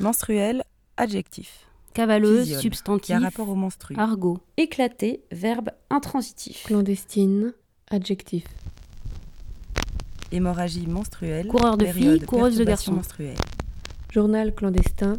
Menstruel, adjectif. Cavaleuse, substantif. Qui a rapport au menstru. Argot. Éclaté, verbe intransitif. Clandestine, adjectif. Hémorragie menstruelle. Coureur de filles, coureuse de garçons. menstruelle. Journal clandestin,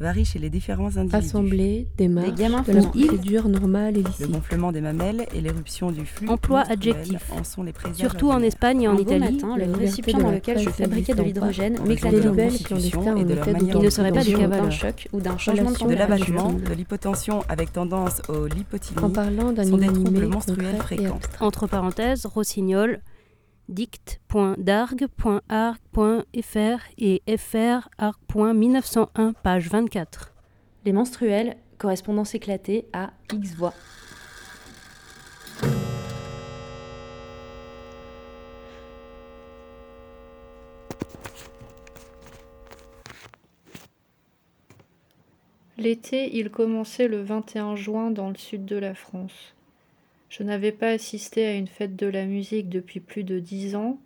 varie chez les différents individus. assemblée, démarche, gamins de la procédure normale et Le licite. gonflement des mamelles et l'éruption du flux Emploi adjectif. en sont les Surtout en. Espagne et en beau Italie. matin, le récipient dans lequel je fabriquais de l'hydrogène m'éclatait en de Constitution et en de leur manière Il ne serait pas des d'un choc ou d'un changement de l'abattement, de l'hypotension avec tendance au lipotylie, En parlant d'un sont des troubles menstruels fréquents. Entre parenthèses, rossignol, dict.dargue.arc.fr et frarc.1901, page 24. Les menstruels, correspondance éclatée à X voix. L'été, il commençait le 21 juin dans le sud de la France. Je n'avais pas assisté à une fête de la musique depuis plus de dix ans,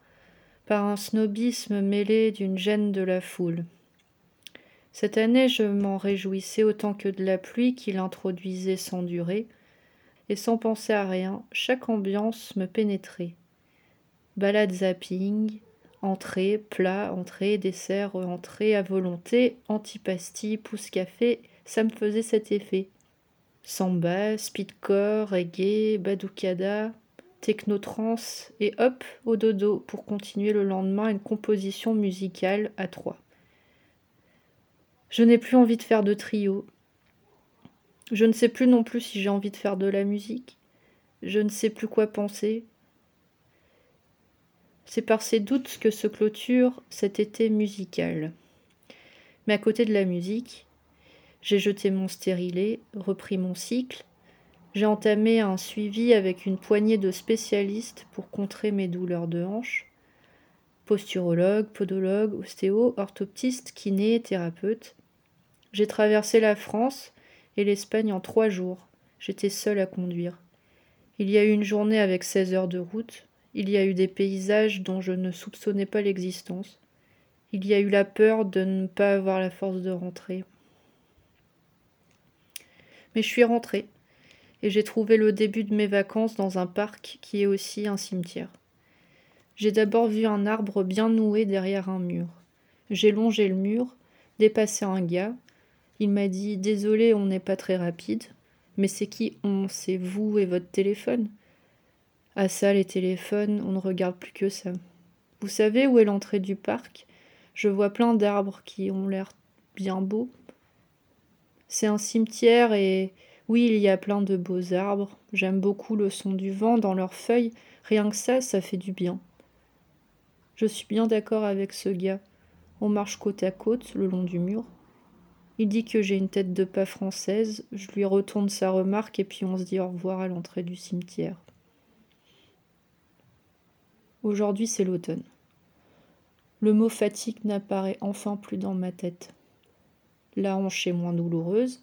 par un snobisme mêlé d'une gêne de la foule. Cette année, je m'en réjouissais autant que de la pluie qu'il introduisait sans durée, et sans penser à rien, chaque ambiance me pénétrait. Balade zapping, entrée, plat, entrée, dessert, entrée à volonté, antipasti, pouce-café, ça me faisait cet effet. Samba, speedcore, reggae, batucada, technotrance, et hop, au dodo pour continuer le lendemain une composition musicale à trois. Je n'ai plus envie de faire de trio. Je ne sais plus non plus si j'ai envie de faire de la musique. Je ne sais plus quoi penser. C'est par ces doutes que se clôture cet été musical. Mais à côté de la musique, j'ai jeté mon stérilet, repris mon cycle, j'ai entamé un suivi avec une poignée de spécialistes pour contrer mes douleurs de hanche. Posturologue, podologue, ostéo, orthoptiste, kiné, thérapeute. J'ai traversé la France et l'Espagne en trois jours. J'étais seule à conduire. Il y a eu une journée avec 16 heures de route. Il y a eu des paysages dont je ne soupçonnais pas l'existence. Il y a eu la peur de ne pas avoir la force de rentrer. Mais je suis rentrée et j'ai trouvé le début de mes vacances dans un parc qui est aussi un cimetière. J'ai d'abord vu un arbre bien noué derrière un mur. J'ai longé le mur, dépassé un gars. Il m'a dit Désolé, on n'est pas très rapide. Mais c'est qui on? C'est vous et votre téléphone Ah, ça, les téléphones, on ne regarde plus que ça. Vous savez où est l'entrée du parc? Je vois plein d'arbres qui ont l'air bien beaux. C'est un cimetière et oui, il y a plein de beaux arbres. J'aime beaucoup le son du vent dans leurs feuilles. Rien que ça, ça fait du bien. Je suis bien d'accord avec ce gars. On marche côte à côte le long du mur. Il dit que j'ai une tête de pas française. Je lui retourne sa remarque et puis on se dit au revoir à l'entrée du cimetière. Aujourd'hui, c'est l'automne. Le mot fatigue n'apparaît enfin plus dans ma tête. La hanche est moins douloureuse,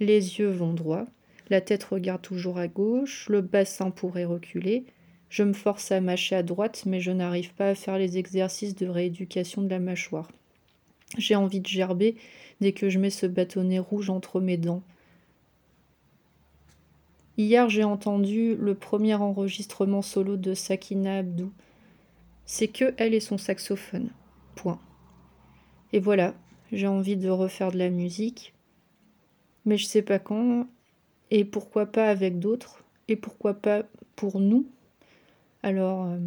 les yeux vont droit, la tête regarde toujours à gauche, le bassin pourrait reculer. Je me force à mâcher à droite, mais je n'arrive pas à faire les exercices de rééducation de la mâchoire. J'ai envie de gerber dès que je mets ce bâtonnet rouge entre mes dents. Hier, j'ai entendu le premier enregistrement solo de Sakina Abdou. C'est que elle et son saxophone. Point. Et voilà, j'ai envie de refaire de la musique, mais je sais pas quand, et pourquoi pas avec d'autres, et pourquoi pas pour nous. Alors, euh,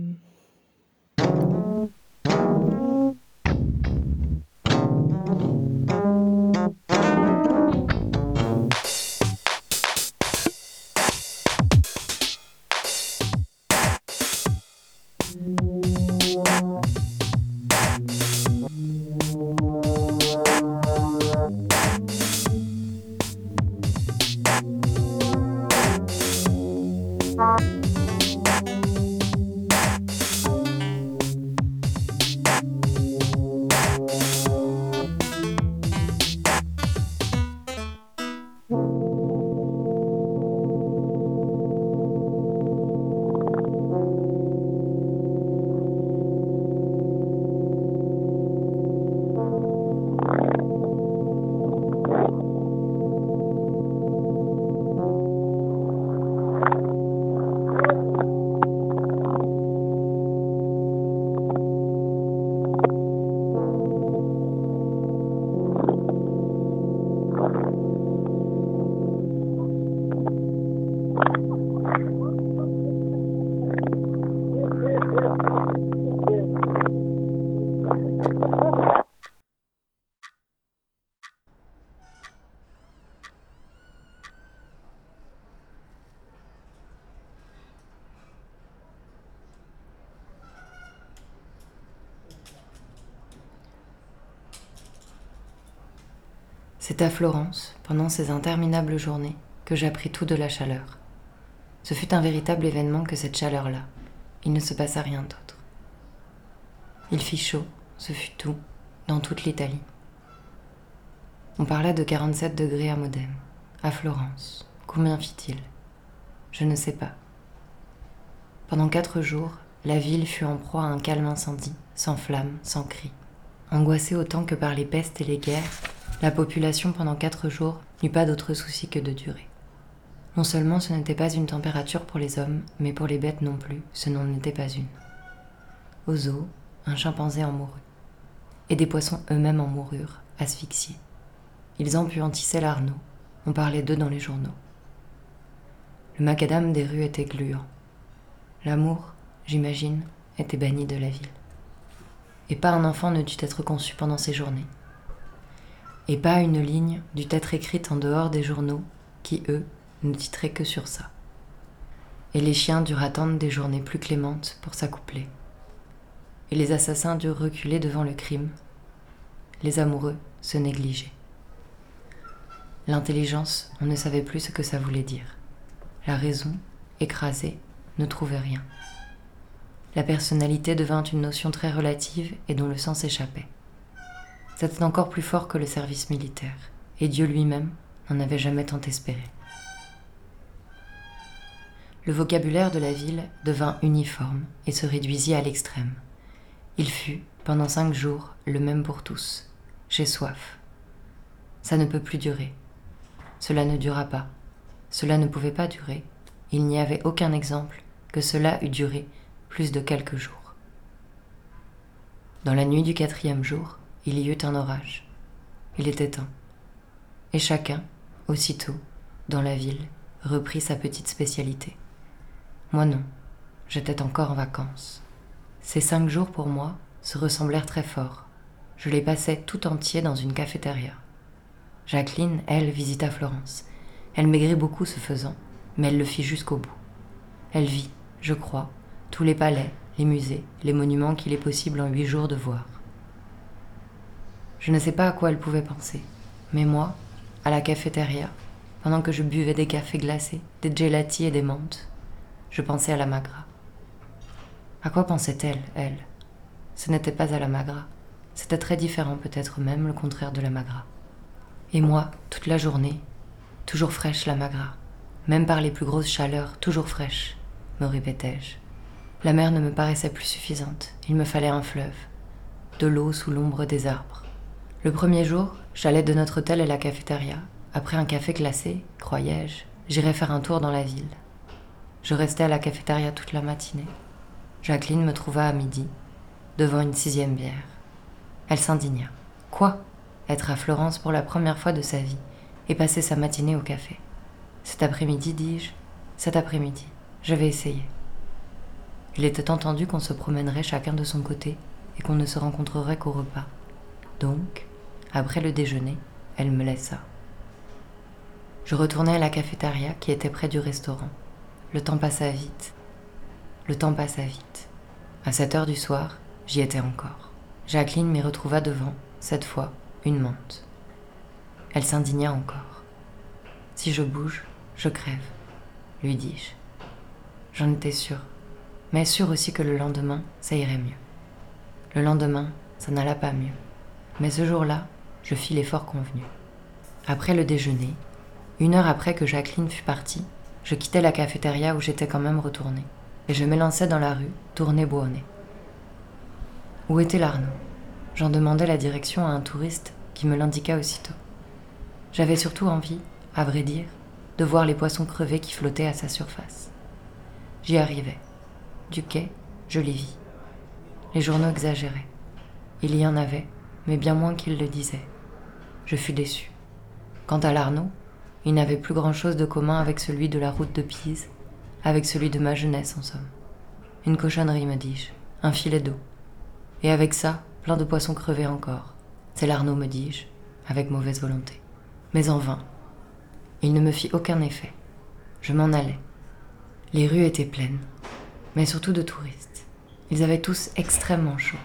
C'est à Florence, pendant ces interminables journées, que j'appris tout de la chaleur. Ce fut un véritable événement que cette chaleur-là. Il ne se passa rien d'autre. Il fit chaud, ce fut tout, dans toute l'Italie. On parla de 47 degrés à Modène, à Florence. Combien fit-il? Je ne sais pas. Pendant quatre jours, la ville fut en proie à un calme incendie, sans flammes, sans cris. Angoissée autant que par les pestes et les guerres, la population pendant quatre jours n'eut pas d'autre souci que de durer. Non seulement ce n'était pas une température pour les hommes, mais pour les bêtes non plus, ce n'en était pas une. Aux eaux, un chimpanzé en mourut. Et des poissons eux-mêmes en moururent, asphyxiés. Ils empuantissaient l'Arnaud, on parlait d'eux dans les journaux. Le macadam des rues était gluant. L'amour, j'imagine, était banni de la ville. Et pas un enfant ne dut être conçu pendant ces journées. Et pas une ligne dut être écrite en dehors des journaux qui, eux, ne titraient que sur ça. Et les chiens durent attendre des journées plus clémentes pour s'accoupler. Et les assassins durent reculer devant le crime. Les amoureux se négligeaient. L'intelligence, on ne savait plus ce que ça voulait dire. La raison, écrasée, ne trouvait rien. La personnalité devint une notion très relative et dont le sens échappait. C'était encore plus fort que le service militaire, et Dieu lui-même n'en avait jamais tant espéré. Le vocabulaire de la ville devint uniforme et se réduisit à l'extrême. Il fut, pendant cinq jours, le même pour tous. J'ai soif. Ça ne peut plus durer. Cela ne dura pas. Cela ne pouvait pas durer. Il n'y avait aucun exemple que cela eût duré plus de quelques jours. Dans la nuit du quatrième jour, il y eut un orage. Il était temps. Et chacun, aussitôt, dans la ville, reprit sa petite spécialité. Moi non, j'étais encore en vacances. Ces cinq jours pour moi se ressemblèrent très fort. Je les passais tout entiers dans une cafétéria. Jacqueline, elle, visita Florence. Elle maigrit beaucoup ce faisant, mais elle le fit jusqu'au bout. Elle vit, je crois, tous les palais, les musées, les monuments qu'il est possible en huit jours de voir. Je ne sais pas à quoi elle pouvait penser, mais moi, à la cafétéria, pendant que je buvais des cafés glacés, des gelatis et des menthes, je pensais à la magra. À quoi pensait-elle, elle? Ce n'était pas à la magra. C'était très différent, peut-être même le contraire de la magra. Et moi, toute la journée, toujours fraîche la magra, même par les plus grosses chaleurs, toujours fraîche, me répétais-je. La mer ne me paraissait plus suffisante, il me fallait un fleuve, de l'eau sous l'ombre des arbres. Le premier jour, j'allais de notre hôtel à la cafétéria. Après un café glacé, croyais-je, j'irais faire un tour dans la ville. Je restais à la cafétéria toute la matinée. Jacqueline me trouva à midi, devant une sixième bière. Elle s'indigna. Quoi? Être à Florence pour la première fois de sa vie et passer sa matinée au café. Cet après-midi, dis-je. Cet après-midi. Je vais essayer. Il était entendu qu'on se promènerait chacun de son côté et qu'on ne se rencontrerait qu'au repas. Donc, après le déjeuner, elle me laissa. Je retournai à la cafétéria qui était près du restaurant. Le temps passa vite. Le temps passa vite. À 7 heures du soir, j'y étais encore. Jacqueline m'y retrouva devant, cette fois, une menthe. Elle s'indigna encore. Si je bouge, je crève, lui dis-je. J'en étais sûre, mais sûre aussi que le lendemain, ça irait mieux. Le lendemain, ça n'alla pas mieux. Mais ce jour-là, je fis l'effort convenu. Après le déjeuner, une heure après que Jacqueline fut partie, je quittai la cafétéria où j'étais quand même retournée, et je m'élançai dans la rue, tournée Beauharnais. Où était l'Arnaud? J'en demandai la direction à un touriste qui me l'indiqua aussitôt. J'avais surtout envie, à vrai dire, de voir les poissons crevés qui flottaient à sa surface. J'y arrivais. Du quai, je les vis. Les journaux exagéraient. Il y en avait, mais bien moins qu'ils le disaient. Je fus déçu. Quant à l'Arnaud, il n'avait plus grand-chose de commun avec celui de la route de Pise, avec celui de ma jeunesse en somme. Une cochonnerie, me dis-je, un filet d'eau. Et avec ça, plein de poissons crevés encore. C'est l'Arnaud, me dis-je, avec mauvaise volonté. Mais en vain. Il ne me fit aucun effet. Je m'en allais. Les rues étaient pleines, mais surtout de touristes. Ils avaient tous extrêmement chaud.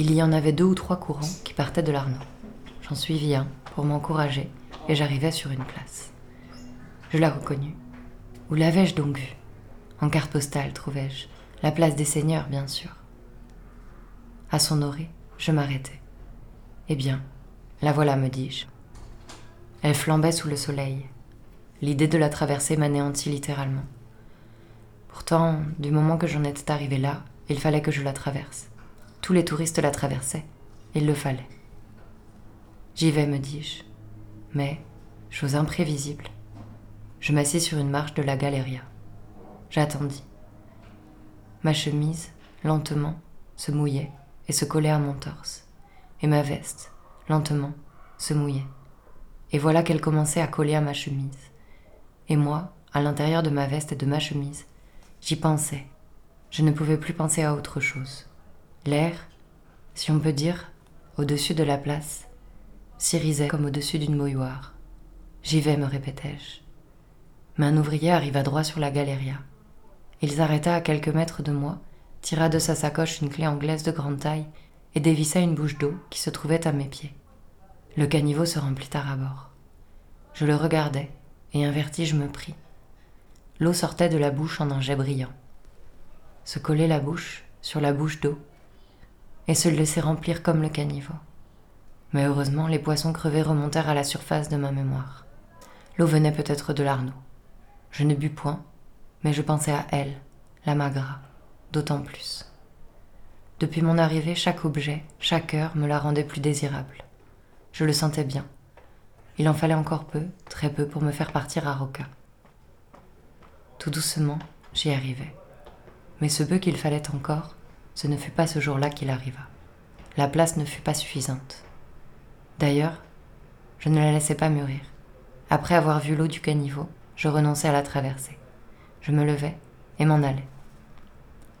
Il y en avait deux ou trois courants qui partaient de l'Arnaud. J'en suivis un pour m'encourager et j'arrivais sur une place. Je la reconnus. Où l'avais-je donc vue? En carte postale, trouvai-je. La place des seigneurs, bien sûr. À son orée, je m'arrêtai. Eh bien, la voilà, me dis-je. Elle flambait sous le soleil. L'idée de la traverser m'anéantit littéralement. Pourtant, du moment que j'en étais arrivé là, il fallait que je la traverse. Tous les touristes la traversaient. Il le fallait. J'y vais, me dis-je. Mais, chose imprévisible, je m'assis sur une marche de la galeria. J'attendis. Ma chemise, lentement, se mouillait et se collait à mon torse. Et ma veste, lentement, se mouillait. Et voilà qu'elle commençait à coller à ma chemise. Et moi, à l'intérieur de ma veste et de ma chemise, j'y pensais. Je ne pouvais plus penser à autre chose. L'air, si on peut dire, au-dessus de la place, s'irisait comme au-dessus d'une mouilloire. J'y vais, me répétai-je. Mais un ouvrier arriva droit sur la galeria. Il s'arrêta à quelques mètres de moi, tira de sa sacoche une clé anglaise de grande taille et dévissa une bouche d'eau qui se trouvait à mes pieds. Le caniveau se remplit à ras-bord. Je le regardais et un vertige me prit. L'eau sortait de la bouche en un jet brillant. Se coller la bouche sur la bouche d'eau et se laisser remplir comme le caniveau. Mais heureusement, les poissons crevés remontèrent à la surface de ma mémoire. L'eau venait peut-être de l'Arnaud. Je ne bus point, mais je pensais à elle, la Magra, d'autant plus. Depuis mon arrivée, chaque objet, chaque heure me la rendait plus désirable. Je le sentais bien. Il en fallait encore peu, très peu, pour me faire partir à Roca. Tout doucement, j'y arrivais. Mais ce peu qu'il fallait encore, ce ne fut pas ce jour-là qu'il arriva. La place ne fut pas suffisante. D'ailleurs, je ne la laissais pas mûrir. Après avoir vu l'eau du caniveau, je renonçais à la traverser. Je me levais et m'en allais.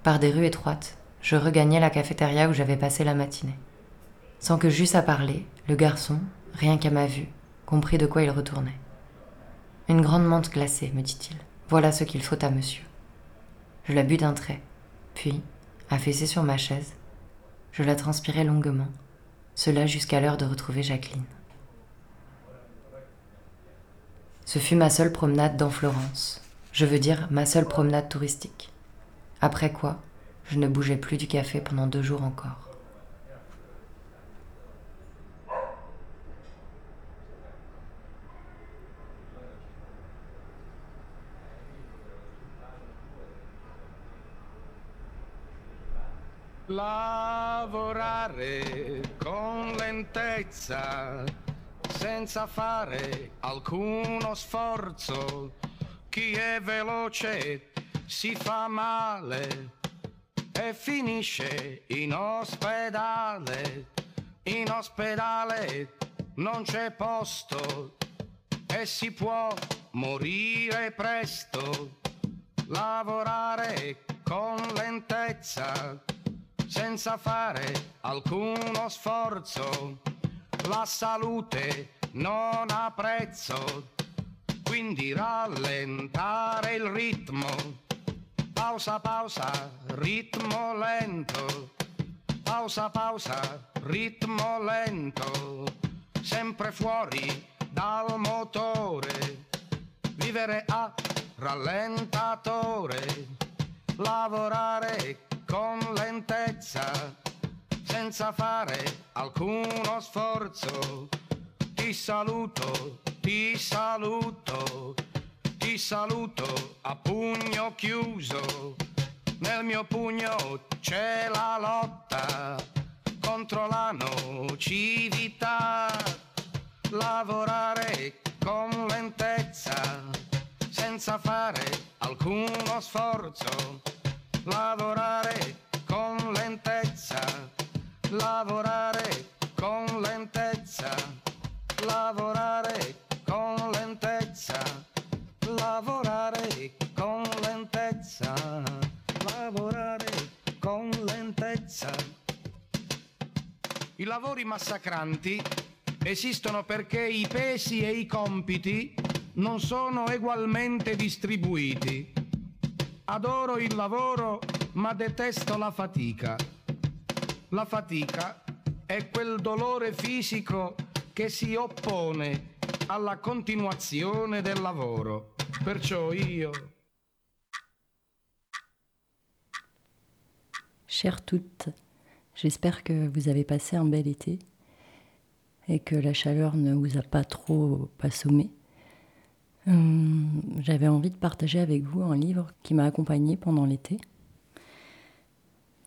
Par des rues étroites, je regagnais la cafétéria où j'avais passé la matinée. Sans que j'eusse à parler, le garçon, rien qu'à ma vue, comprit de quoi il retournait. Une grande menthe glacée, me dit-il. Voilà ce qu'il faut à monsieur. Je la bus d'un trait, puis, affaissé sur ma chaise, je la transpirai longuement, cela jusqu'à l'heure de retrouver Jacqueline. Ce fut ma seule promenade dans Florence, je veux dire ma seule promenade touristique. Après quoi, je ne bougeais plus du café pendant deux jours encore. Lavorare con lentezza, senza fare alcuno sforzo. Chi è veloce si fa male e finisce in ospedale. In ospedale non c'è posto e si può morire presto. Lavorare con lentezza senza fare alcuno sforzo. La salute non ha prezzo, quindi rallentare il ritmo. Pausa, pausa, ritmo lento. Pausa, pausa, ritmo lento. Sempre fuori dal motore. Vivere a rallentatore. Lavorare con lentezza, senza fare alcuno sforzo. Ti saluto, ti saluto, ti saluto a pugno chiuso. Nel mio pugno c'è la lotta contro la nocività. Lavorare con lentezza, senza fare alcuno sforzo lavorare con lentezza, lavorare con lentezza, lavorare con lentezza, lavorare con lentezza, lavorare con lentezza. I lavori massacranti esistono perché i pesi e i compiti non sono egualmente distribuiti Adoro il lavoro, ma detesto la fatica. La fatica è quel dolore fisico che si oppone alla continuazione del lavoro. Perciò io... Chères toutes, j'espère que vous avez passé un bel été et que la chaleur ne vous a pas trop assommé. Hum, J'avais envie de partager avec vous un livre qui m'a accompagné pendant l'été.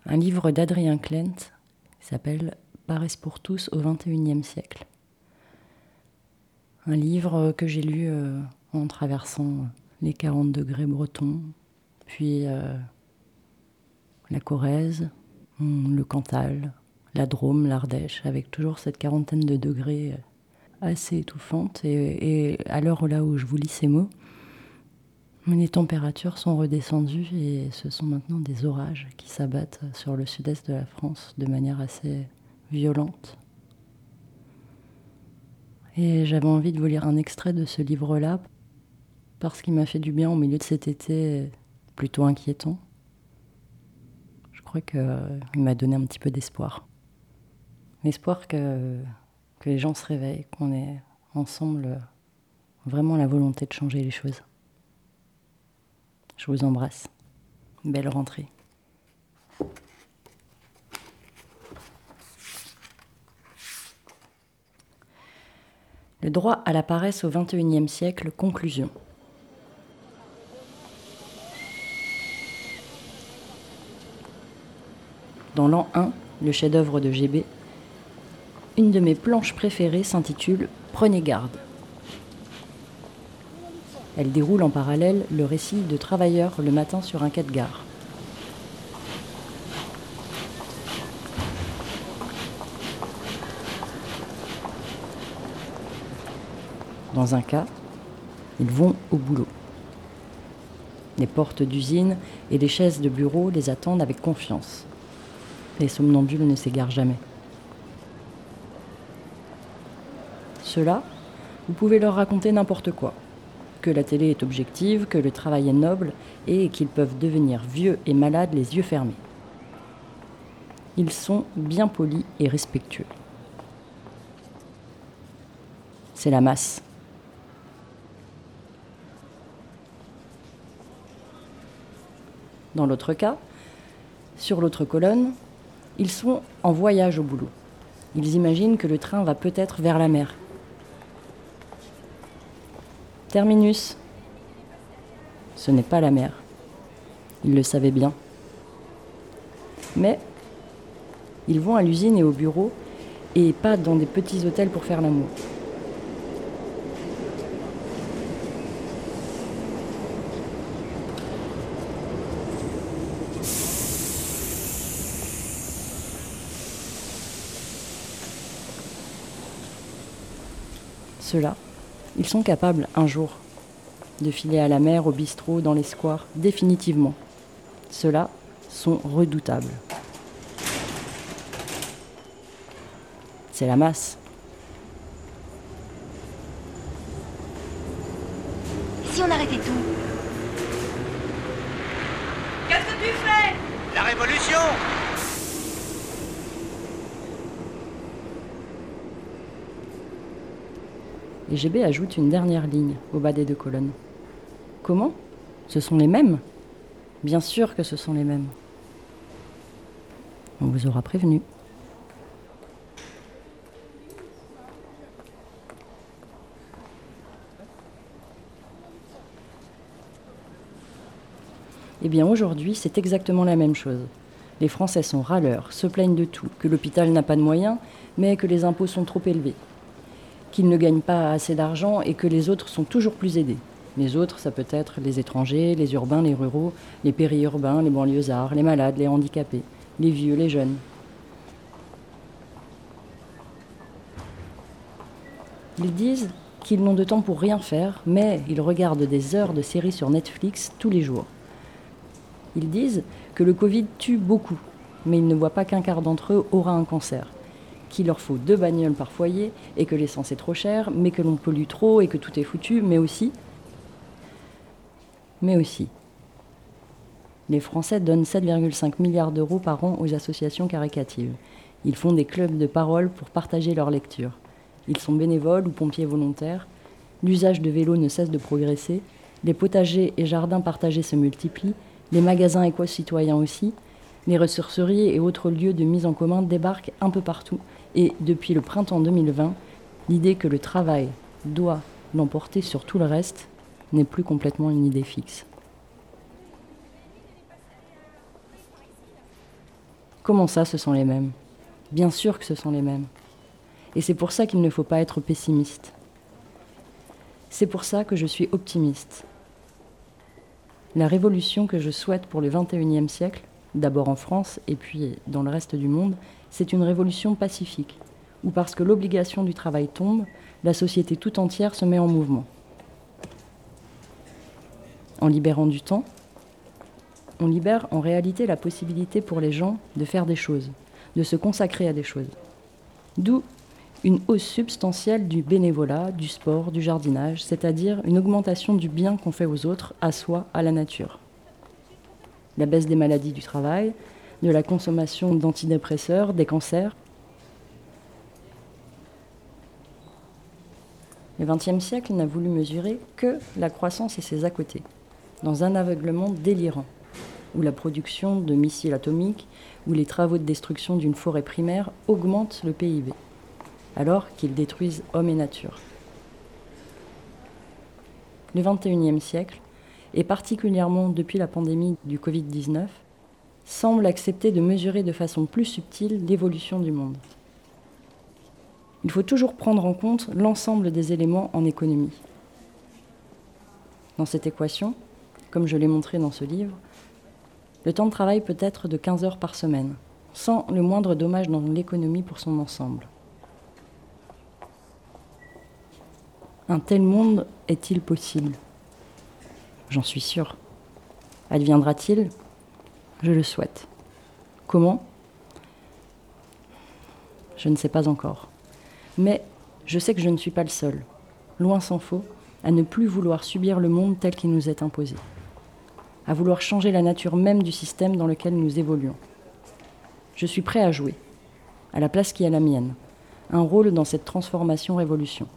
Un livre d'Adrien Klent qui s'appelle Paresse pour tous au XXIe siècle. Un livre que j'ai lu euh, en traversant les 40 degrés bretons, puis euh, la Corrèze, hum, le Cantal, la Drôme, l'Ardèche, avec toujours cette quarantaine de degrés euh, assez étouffante. Et, à l'heure là où je vous lis ces mots, les températures sont redescendues et ce sont maintenant des orages qui s'abattent sur le sud-est de la France de manière assez violente. Et j'avais envie de vous lire un extrait de ce livre-là parce qu'il m'a fait du bien au milieu de cet été plutôt inquiétant. Je crois qu'il m'a donné un petit peu d'espoir. L'espoir que, que les gens se réveillent, qu'on ait ensemble vraiment la volonté de changer les choses. Je vous embrasse. Belle rentrée. Le droit à la paresse au XXIe siècle, conclusion. Dans l'an 1, le chef-d'œuvre de GB, une de mes planches préférées s'intitule Prenez garde. Elle déroule en parallèle le récit de travailleurs le matin sur un quai de gare. Dans un cas, ils vont au boulot. Les portes d'usine et les chaises de bureau les attendent avec confiance. Les somnambules ne s'égarent jamais. Ceux-là, vous pouvez leur raconter n'importe quoi. Que la télé est objective, que le travail est noble et qu'ils peuvent devenir vieux et malades les yeux fermés. Ils sont bien polis et respectueux. C'est la masse. Dans l'autre cas, sur l'autre colonne, ils sont en voyage au boulot. Ils imaginent que le train va peut-être vers la mer. Terminus. Ce n'est pas la mer. Ils le savaient bien. Mais ils vont à l'usine et au bureau et pas dans des petits hôtels pour faire l'amour. Ceux-là, ils sont capables un jour de filer à la mer, au bistrot, dans les squares, définitivement. Ceux-là sont redoutables. C'est la masse. Si on arrêtait tout Qu'est-ce que tu fais La révolution Et GB ajoute une dernière ligne au bas des deux colonnes. Comment? Ce sont les mêmes? Bien sûr que ce sont les mêmes. On vous aura prévenu. Eh bien aujourd'hui, c'est exactement la même chose. Les Français sont râleurs, se plaignent de tout, que l'hôpital n'a pas de moyens, mais que les impôts sont trop élevés, qu'ils ne gagnent pas assez d'argent et que les autres sont toujours plus aidés. Les autres, ça peut être les étrangers, les urbains, les ruraux, les périurbains, les banlieusards, les malades, les handicapés, les vieux, les jeunes. Ils disent qu'ils n'ont de temps pour rien faire, mais ils regardent des heures de séries sur Netflix tous les jours. Ils disent que le Covid tue beaucoup, mais ils ne voient pas qu'un quart d'entre eux aura un cancer, qu'il leur faut deux bagnoles par foyer et que l'essence est trop chère, mais que l'on pollue trop et que tout est foutu, mais aussi, mais aussi, les Français donnent 7,5 milliards d'euros par an aux associations caricatives. Ils font des clubs de parole pour partager leurs lectures. Ils sont bénévoles ou pompiers volontaires. L'usage de vélos ne cesse de progresser. Les potagers et jardins partagés se multiplient. Les magasins éco-citoyens aussi. Les ressourceries et autres lieux de mise en commun débarquent un peu partout. Et depuis le printemps 2020, l'idée que le travail doit l'emporter sur tout le reste n'est plus complètement une idée fixe. Comment ça, ce sont les mêmes? Bien sûr que ce sont les mêmes. Et c'est pour ça qu'il ne faut pas être pessimiste. C'est pour ça que je suis optimiste. La révolution que je souhaite pour le XXIe siècle, d'abord en France et puis dans le reste du monde, c'est une révolution pacifique, où parce que l'obligation du travail tombe, la société tout entière se met en mouvement. En libérant du temps, on libère en réalité la possibilité pour les gens de faire des choses, de se consacrer à des choses. D'où une hausse substantielle du bénévolat, du sport, du jardinage, c'est-à-dire une augmentation du bien qu'on fait aux autres, à soi, à la nature. La baisse des maladies du travail, de la consommation d'antidépresseurs, des cancers. Le XXe siècle n'a voulu mesurer que la croissance et ses à-côtés, dans un aveuglement délirant, où la production de missiles atomiques ou les travaux de destruction d'une forêt primaire augmentent le PIB alors qu'ils détruisent hommes et nature. Le XXIe siècle, et particulièrement depuis la pandémie du Covid-19, semble accepter de mesurer de façon plus subtile l'évolution du monde. Il faut toujours prendre en compte l'ensemble des éléments en économie. Dans cette équation, comme je l'ai montré dans ce livre, le temps de travail peut être de 15 heures par semaine, sans le moindre dommage dans l'économie pour son ensemble. Un tel monde est-il possible? J'en suis sûre. Adviendra-t-il? Je le souhaite. Comment? Je ne sais pas encore. Mais je sais que je ne suis pas le seul, loin s'en faut, à ne plus vouloir subir le monde tel qu'il nous est imposé, à vouloir changer la nature même du système dans lequel nous évoluons. Je suis prêt à jouer, à la place qui est la mienne, un rôle dans cette transformation-révolution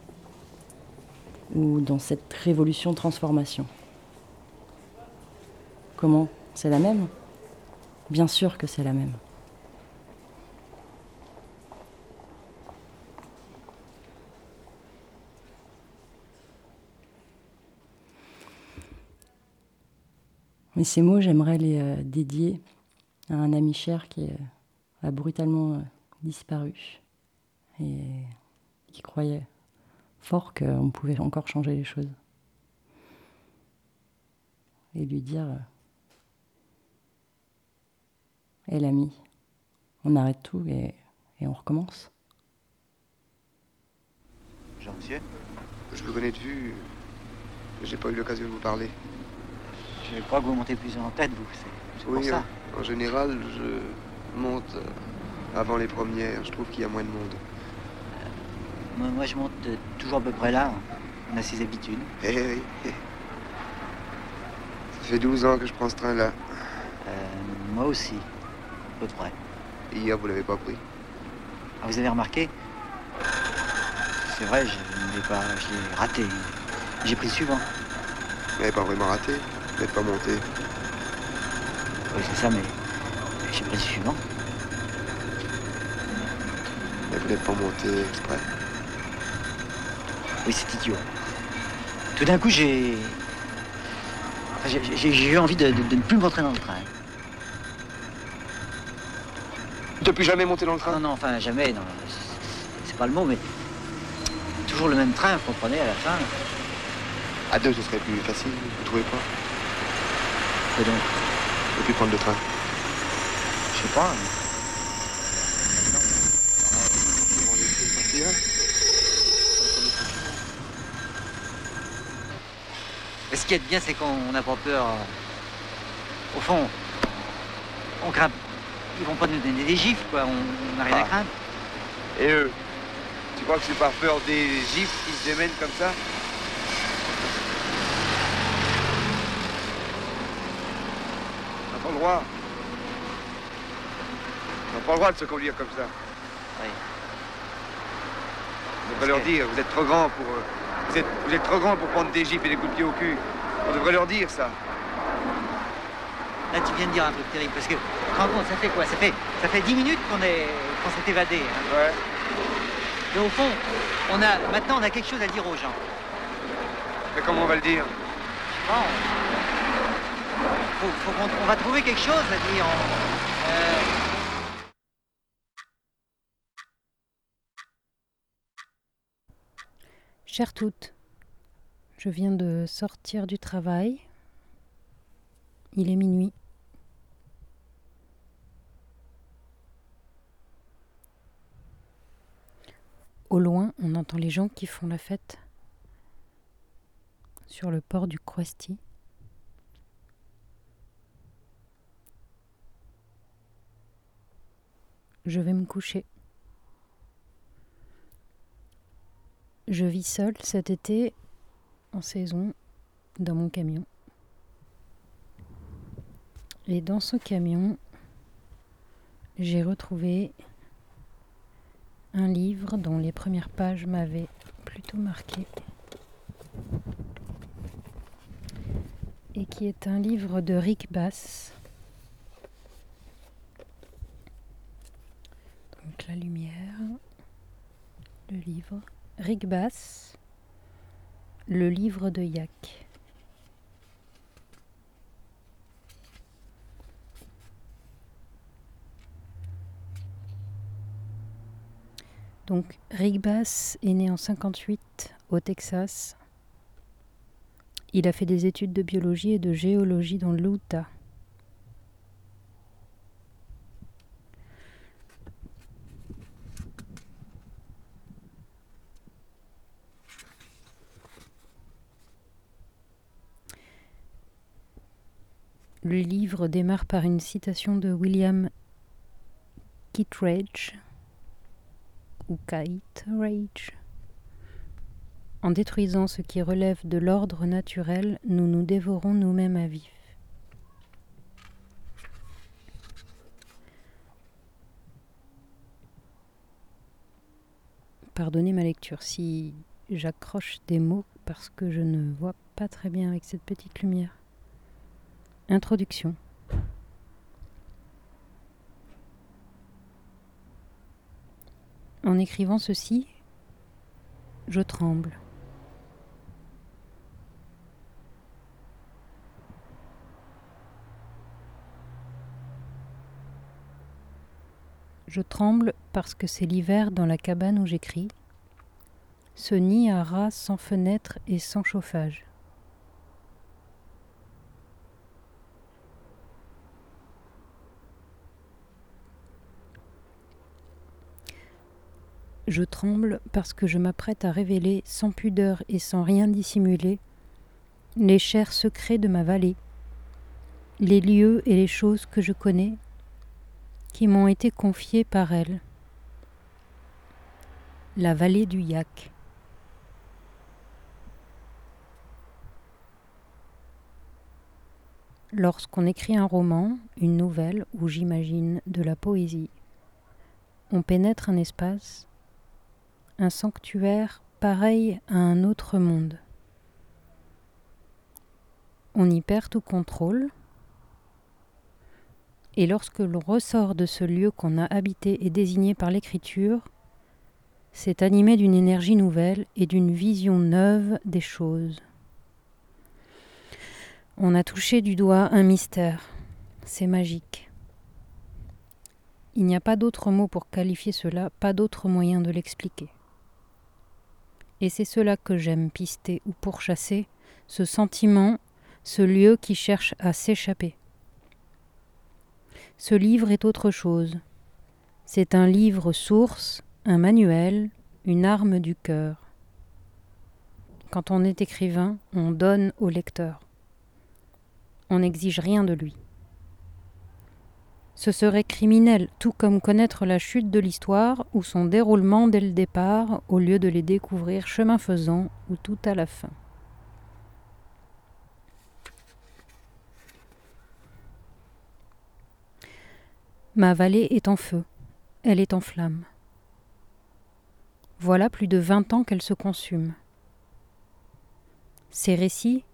ou dans cette révolution-transformation. Comment? C'est la même? Bien sûr que c'est la même. Mais ces mots, j'aimerais les euh, dédier à un ami cher qui euh, a brutalement euh, disparu et qui croyait fort qu'on pouvait encore changer les choses. Et lui dire Hé l'ami, on arrête tout et, et on recommence. Jean-Monsieur Je vous connais de vue, mais j'ai pas eu l'occasion de vous parler. Je crois que vous montez plus en tête, vous. C'est oui, pour ça. En, en général, je monte avant les premières. Je trouve qu'il y a moins de monde. Moi, moi, je monte euh, toujours à peu près là. On a ses habitudes. Eh oui. Ça fait 12 ans que je prends ce train-là. Euh, moi aussi, près. Et hier, vous l'avez pas pris. Ah, vous avez remarqué? C'est vrai, je ne l'ai pas, je l'ai raté. J'ai pris le suivant. Vous pas vraiment raté. Vous n'êtes pas monté. Oui, c'est ça, mais j'ai pris le suivant. Mais vous n'êtes pas monté exprès. Oui, c'est idiot. Tout d'un coup, j'ai... J'ai j'ai eu envie de, de- de ne plus rentrer dans le train. Depuis jamais monté dans le train Non, non, enfin, jamais, non. c'est- pas le mot, mais... Toujours le même train, vous comprenez, à la fin. À deux, ce serait plus facile, vous trouvez pas Et donc, Et puis prendre le train. je sais pas. Mais ce qui est bien, c'est qu'on n'a pas peur. euh, Au fond, on craint. Ils vont pas nous donner des gifles, quoi. On n'a rien à Ah. craindre. Et eux Tu crois que c'est par peur des gifles qui se démènent comme ça? On n'a pas le droit. On n'a pas le droit de se conduire comme ça. Oui. On devrait leur dire, vous êtes trop grand pour... euh, vous, êtes, vous êtes trop grand pour prendre des gifles et des coups de pied au cul. On devrait leur dire ça. Là, tu viens de dire un truc terrible, parce que, rends compte, ça fait quoi? Ça fait, ça fait 10 minutes qu'on est, qu'on s'est évadé. hein. Ouais. Et au fond, on a, maintenant, on a quelque chose à dire aux gens. Mais comment on va le dire? Bon, faut, faut qu'on on va trouver quelque chose à dire. on- euh, Chère toutes, je viens de sortir du travail. Il est minuit. Au loin, on entend les gens qui font la fête sur le port du Croesti. Je vais me coucher. Je vis seule cet été en saison dans mon camion. Et dans ce camion, j'ai retrouvé un livre dont les premières pages m'avaient plutôt marqué. Et qui est un livre de Rick Bass. Donc la lumière, le livre. Rick Bass, le livre de Yak. Donc Rick Bass est né en 58 au Texas. Il a fait des études de biologie et de géologie dans l'Utah. Le livre démarre par une citation de William Kittredge ou Kittredge. En détruisant ce qui relève de l'ordre naturel, nous nous dévorons nous-mêmes à vif. Pardonnez ma lecture si j'accroche des mots parce que je ne vois pas très bien avec cette petite lumière. Introduction. En écrivant ceci, je tremble. Je tremble parce que c'est l'hiver dans la cabane où j'écris, ce nid à rats sans fenêtre et sans chauffage. Je tremble parce que je m'apprête à révéler sans pudeur et sans rien dissimuler les chers secrets de ma vallée, les lieux et les choses que je connais qui m'ont été confiés par elle. La vallée du Yak. Lorsqu'on écrit un roman, une nouvelle ou j'imagine de la poésie, on pénètre un espace, un sanctuaire pareil à un autre monde. On y perd tout contrôle, et lorsque l'on ressort de ce lieu qu'on a habité et désigné par l'écriture, c'est animé d'une énergie nouvelle et d'une vision neuve des choses. On a touché du doigt un mystère, c'est magique. Il n'y a pas d'autre mot pour qualifier cela, pas d'autre moyen de l'expliquer. Et c'est cela que j'aime pister ou pourchasser, ce sentiment, ce lieu qui cherche à s'échapper. Ce livre est autre chose. C'est un livre source, un manuel, une arme du cœur. Quand on est écrivain, on donne au lecteur. On n'exige rien de lui. Ce serait criminel, tout comme connaître la chute de l'histoire ou son déroulement dès le départ, au lieu de les découvrir chemin faisant ou tout à la fin. Ma vallée est en feu, elle est en flamme. Voilà plus de vingt ans qu'elle se consume. Ses récits,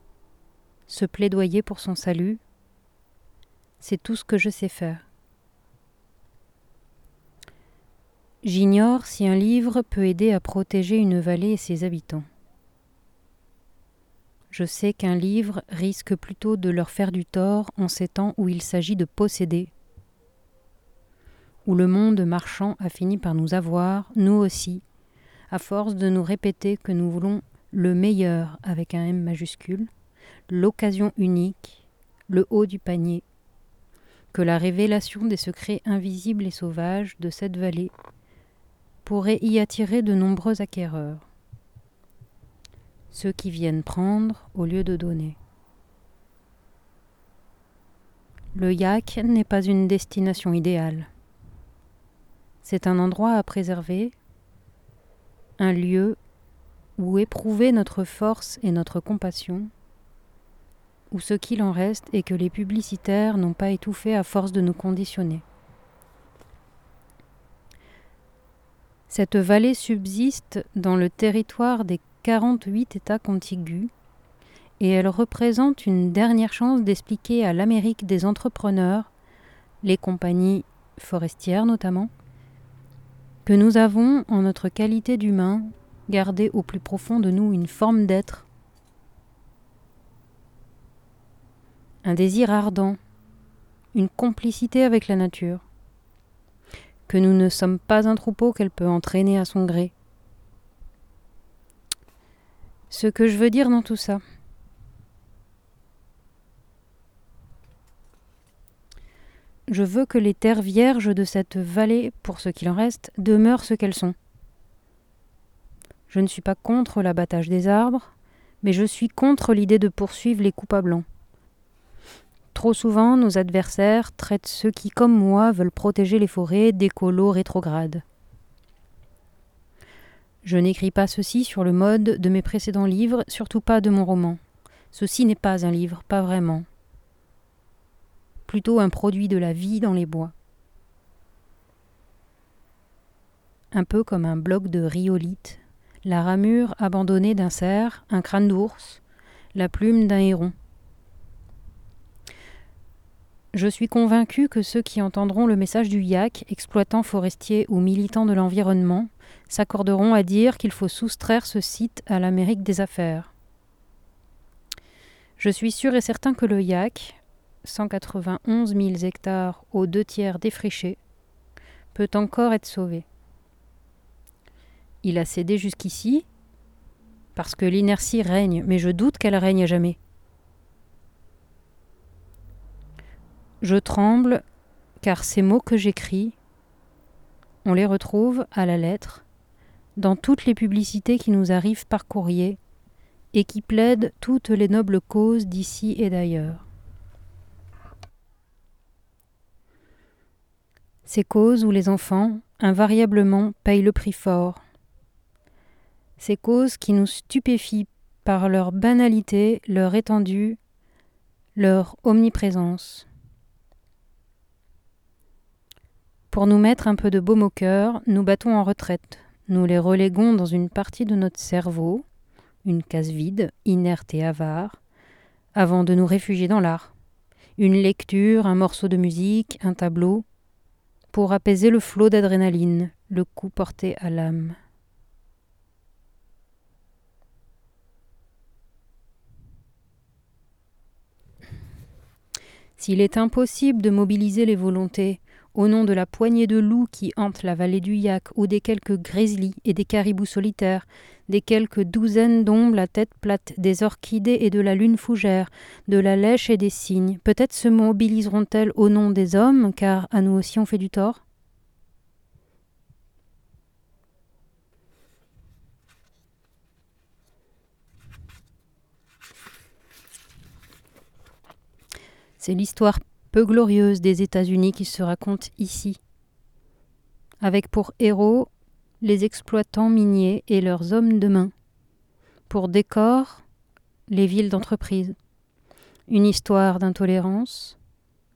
ce plaidoyer pour son salut, c'est tout ce que je sais faire. J'ignore si un livre peut aider à protéger une vallée et ses habitants. Je sais qu'un livre risque plutôt de leur faire du tort en ces temps où il s'agit de posséder, où le monde marchand a fini par nous avoir, nous aussi, à force de nous répéter que nous voulons le meilleur avec un M majuscule, l'occasion unique, le haut du panier, que la révélation des secrets invisibles et sauvages de cette vallée pourrait y attirer de nombreux acquéreurs, ceux qui viennent prendre au lieu de donner. Le Yak n'est pas une destination idéale. C'est un endroit à préserver, un lieu où éprouver notre force et notre compassion, ou ce qu'il en reste et que les publicitaires n'ont pas étouffé à force de nous conditionner. Cette vallée subsiste dans le territoire des 48 États contigus et elle représente une dernière chance d'expliquer à l'Amérique des entrepreneurs, les compagnies forestières notamment, que nous avons, en notre qualité d'humains, gardé au plus profond de nous une forme d'être, un désir ardent, une complicité avec la nature, que nous ne sommes pas un troupeau qu'elle peut entraîner à son gré. Ce que je veux dire dans tout ça, je veux que les terres vierges de cette vallée, pour ce qu'il en reste, demeurent ce qu'elles sont. Je ne suis pas contre l'abattage des arbres, mais je suis contre l'idée de poursuivre les coupes à blanc. Trop souvent, nos adversaires traitent ceux qui, comme moi, veulent protéger les forêts d'écolos rétrogrades. Je n'écris pas ceci sur le mode de mes précédents livres, surtout pas de mon roman. Ceci n'est pas un livre, pas vraiment plutôt un produit de la vie dans les bois. Un peu comme un bloc de rhyolite, la ramure abandonnée d'un cerf, un crâne d'ours, la plume d'un héron. Je suis convaincu que ceux qui entendront le message du yak, exploitants forestiers ou militants de l'environnement, s'accorderont à dire qu'il faut soustraire ce site à l'Amérique des affaires. Je suis sûr et certain que le yak, 191 000 hectares aux deux tiers défrichés, peut encore être sauvé. Il a cédé jusqu'ici parce que l'inertie règne, mais je doute qu'elle règne à jamais. Je tremble car ces mots que j'écris, on les retrouve à la lettre dans toutes les publicités qui nous arrivent par courrier et qui plaident toutes les nobles causes d'ici et d'ailleurs. ces causes où les enfants, invariablement, payent le prix fort. Ces causes qui nous stupéfient par leur banalité, leur étendue, leur omniprésence. Pour nous mettre un peu de baume au cœur, nous battons en retraite. Nous les reléguons dans une partie de notre cerveau, une case vide, inerte et avare, avant de nous réfugier dans l'art. Une lecture, un morceau de musique, un tableau, pour apaiser le flot d'adrénaline, le coup porté à l'âme. S'il est impossible de mobiliser les volontés au nom de la poignée de loups qui hantent la vallée du Yak, ou des quelques grizzlies et des caribous solitaires, des quelques douzaines d'ombres à tête plate, des orchidées et de la lune fougère, de la lèche et des cygnes, peut-être se mobiliseront-elles au nom des hommes, car à nous aussi on fait du tort? C'est l'histoire peu glorieuse des États-Unis qui se raconte ici, avec pour héros les exploitants miniers et leurs hommes de main, pour décor les villes d'entreprise, une histoire d'intolérance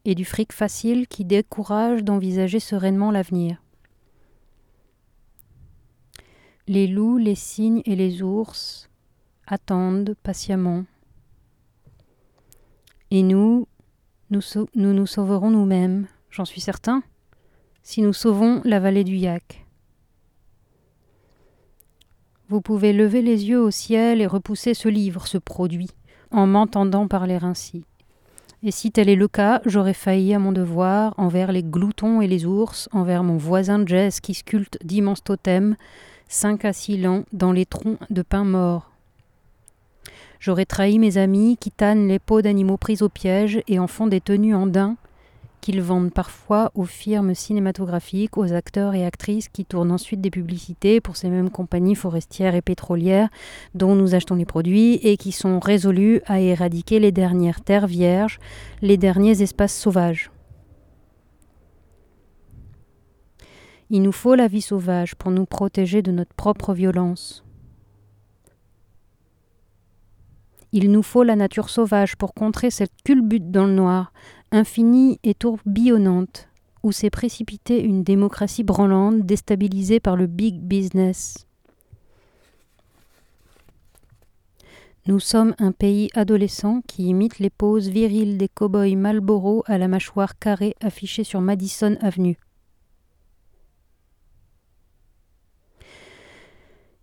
et du fric facile qui décourage d'envisager sereinement l'avenir. Les loups, les cygnes et les ours attendent patiemment. Et nous, nous nous, sauverons nous-mêmes, j'en suis certain, si nous sauvons la vallée du Yak. Vous pouvez lever les yeux au ciel et repousser ce livre, ce produit, en m'entendant parler ainsi. Et si tel est le cas, j'aurais failli à mon devoir envers les gloutons et les ours, envers mon voisin Jess qui sculpte d'immenses totems, cinq à six lents, dans les troncs de pins morts. J'aurais trahi mes amis qui tannent les peaux d'animaux pris au piège et en font des tenues en daim qu'ils vendent parfois aux firmes cinématographiques, aux acteurs et actrices qui tournent ensuite des publicités pour ces mêmes compagnies forestières et pétrolières dont nous achetons les produits et qui sont résolus à éradiquer les dernières terres vierges, les derniers espaces sauvages. Il nous faut la vie sauvage pour nous protéger de notre propre violence. Il nous faut la nature sauvage pour contrer cette culbute dans le noir, infinie et tourbillonnante, où s'est précipitée une démocratie branlante déstabilisée par le big business. Nous sommes un pays adolescent qui imite les poses viriles des cow-boys Marlboro à la mâchoire carrée affichée sur Madison Avenue.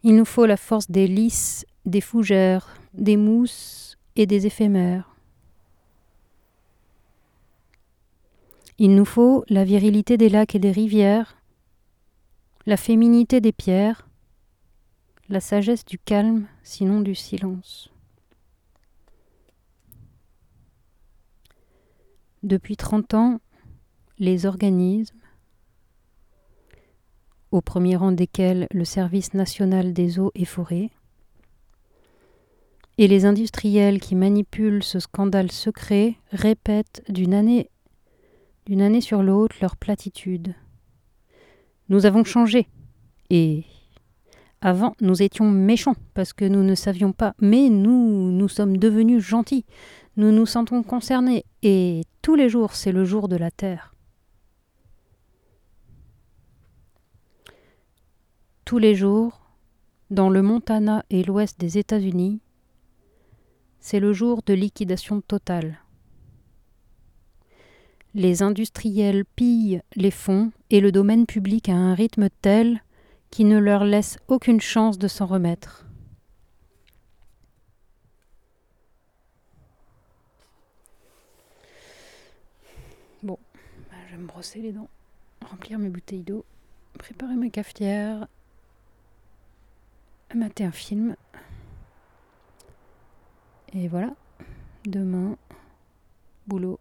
Il nous faut la force des lys, des fougères, des mousses et des éphémères. Il nous faut la virilité des lacs et des rivières, la féminité des pierres, la sagesse du calme, sinon du silence. Depuis trente ans, les organismes, au premier rang desquels le Service national des eaux et forêts, et les industriels qui manipulent ce scandale secret répètent d'une année, sur l'autre leur platitude. Nous avons changé. Et avant, nous étions méchants parce que nous ne savions pas, mais nous, nous sommes devenus gentils. Nous nous sentons concernés et tous les jours, c'est le jour de la Terre. Tous les jours, dans le Montana et l'ouest des États-Unis, c'est le jour de liquidation totale. Les industriels pillent les fonds et le domaine public à un rythme tel qui ne leur laisse aucune chance de s'en remettre. Bon, bah, je vais me brosser les dents, remplir mes bouteilles d'eau, préparer ma cafetière, mater un film. Et voilà, demain, boulot.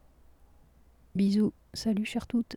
Bisous, salut chère toutes.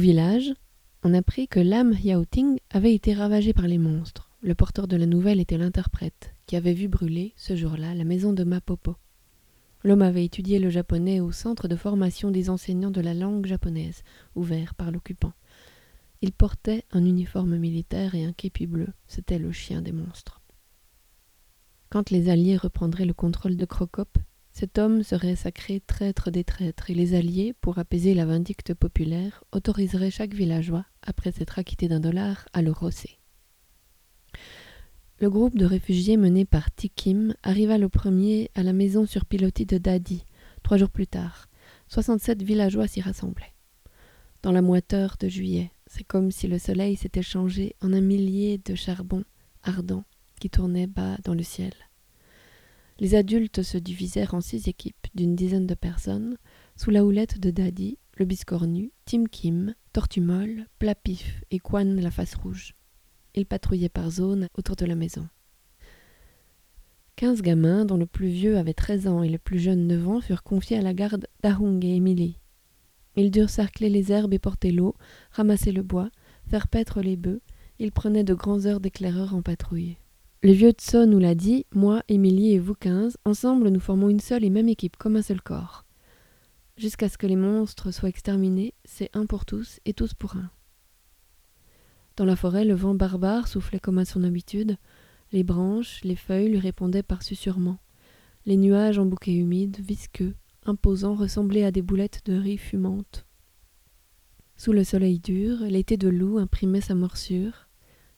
village, on apprit que l'âme Yaoting avait été ravagée par les monstres. Le porteur de la nouvelle était l'interprète, qui avait vu brûler, ce jour-là, la maison de Mapopo. L'homme avait étudié le japonais au centre de formation des enseignants de la langue japonaise, ouvert par l'occupant. Il portait un uniforme militaire et un képi bleu. C'était le chien des monstres. Quand les Alliés reprendraient le contrôle de Crocop, cet homme serait sacré traître des traîtres et les Alliés, pour apaiser la vindicte populaire, autoriseraient chaque villageois, après s'être acquitté d'un dollar, à le rosser. Le groupe de réfugiés mené par Tikim arriva le premier à la maison sur pilotis de Dadi, trois jours plus tard. 67 villageois s'y rassemblaient. Dans la moiteur de juillet, c'est comme si le soleil s'était changé en un millier de charbons ardents qui tournaient bas dans le ciel. Les adultes se divisèrent en six équipes d'une dizaine de personnes, sous la houlette de Daddy, le biscornu, Tim Kim, Tortumol, Plapif et Quan la face rouge. Ils patrouillaient par zone autour de la maison. Quinze gamins, dont le plus vieux avait treize ans et le plus jeune neuf ans, furent confiés à la garde d'Ahung et Emily. Ils durent cercler les herbes et porter l'eau, ramasser le bois, faire paître les bœufs. Ils prenaient de grandes heures d'éclaireur en patrouille. Le vieux Tso nous l'a dit, moi, Émilie et vous quinze, ensemble nous formons une seule et même équipe, comme un seul corps. Jusqu'à ce que les monstres soient exterminés, c'est un pour tous et tous pour un. Dans la forêt, le vent barbare soufflait comme à son habitude. Les branches, les feuilles lui répondaient par susurrement. Les nuages en bouquets humides, visqueux, imposants, ressemblaient à des boulettes de riz fumantes. Sous le soleil dur, l'été de loup imprimait sa morsure.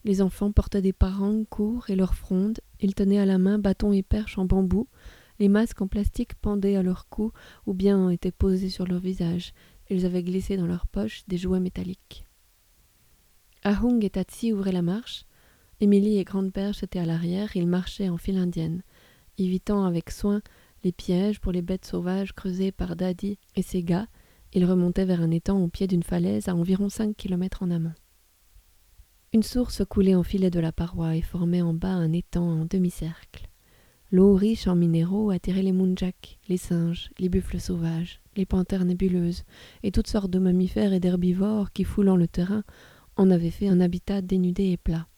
Les enfants portaient des parangs courts et leurs frondes. Ils tenaient à la main bâtons et perches en bambou. Les masques en plastique pendaient à leur cou ou bien étaient posés sur leur visage. Ils avaient glissé dans leurs poches des jouets métalliques. Ahung et Tatsi ouvraient la marche. Émilie et Grande-Perche étaient à l'arrière. Ils marchaient en file indienne, évitant avec soin les pièges pour les bêtes sauvages creusés par Daddy et ses gars. Ils remontaient vers un étang au pied d'une falaise à environ cinq kilomètres en amont. Une source coulait en filet de la paroi et formait en bas un étang en demi-cercle. L'eau riche en minéraux attirait les mounjaks, les singes, les buffles sauvages, les panthères nébuleuses et toutes sortes de mammifères et d'herbivores qui, foulant le terrain, en avaient fait un habitat dénudé et plat.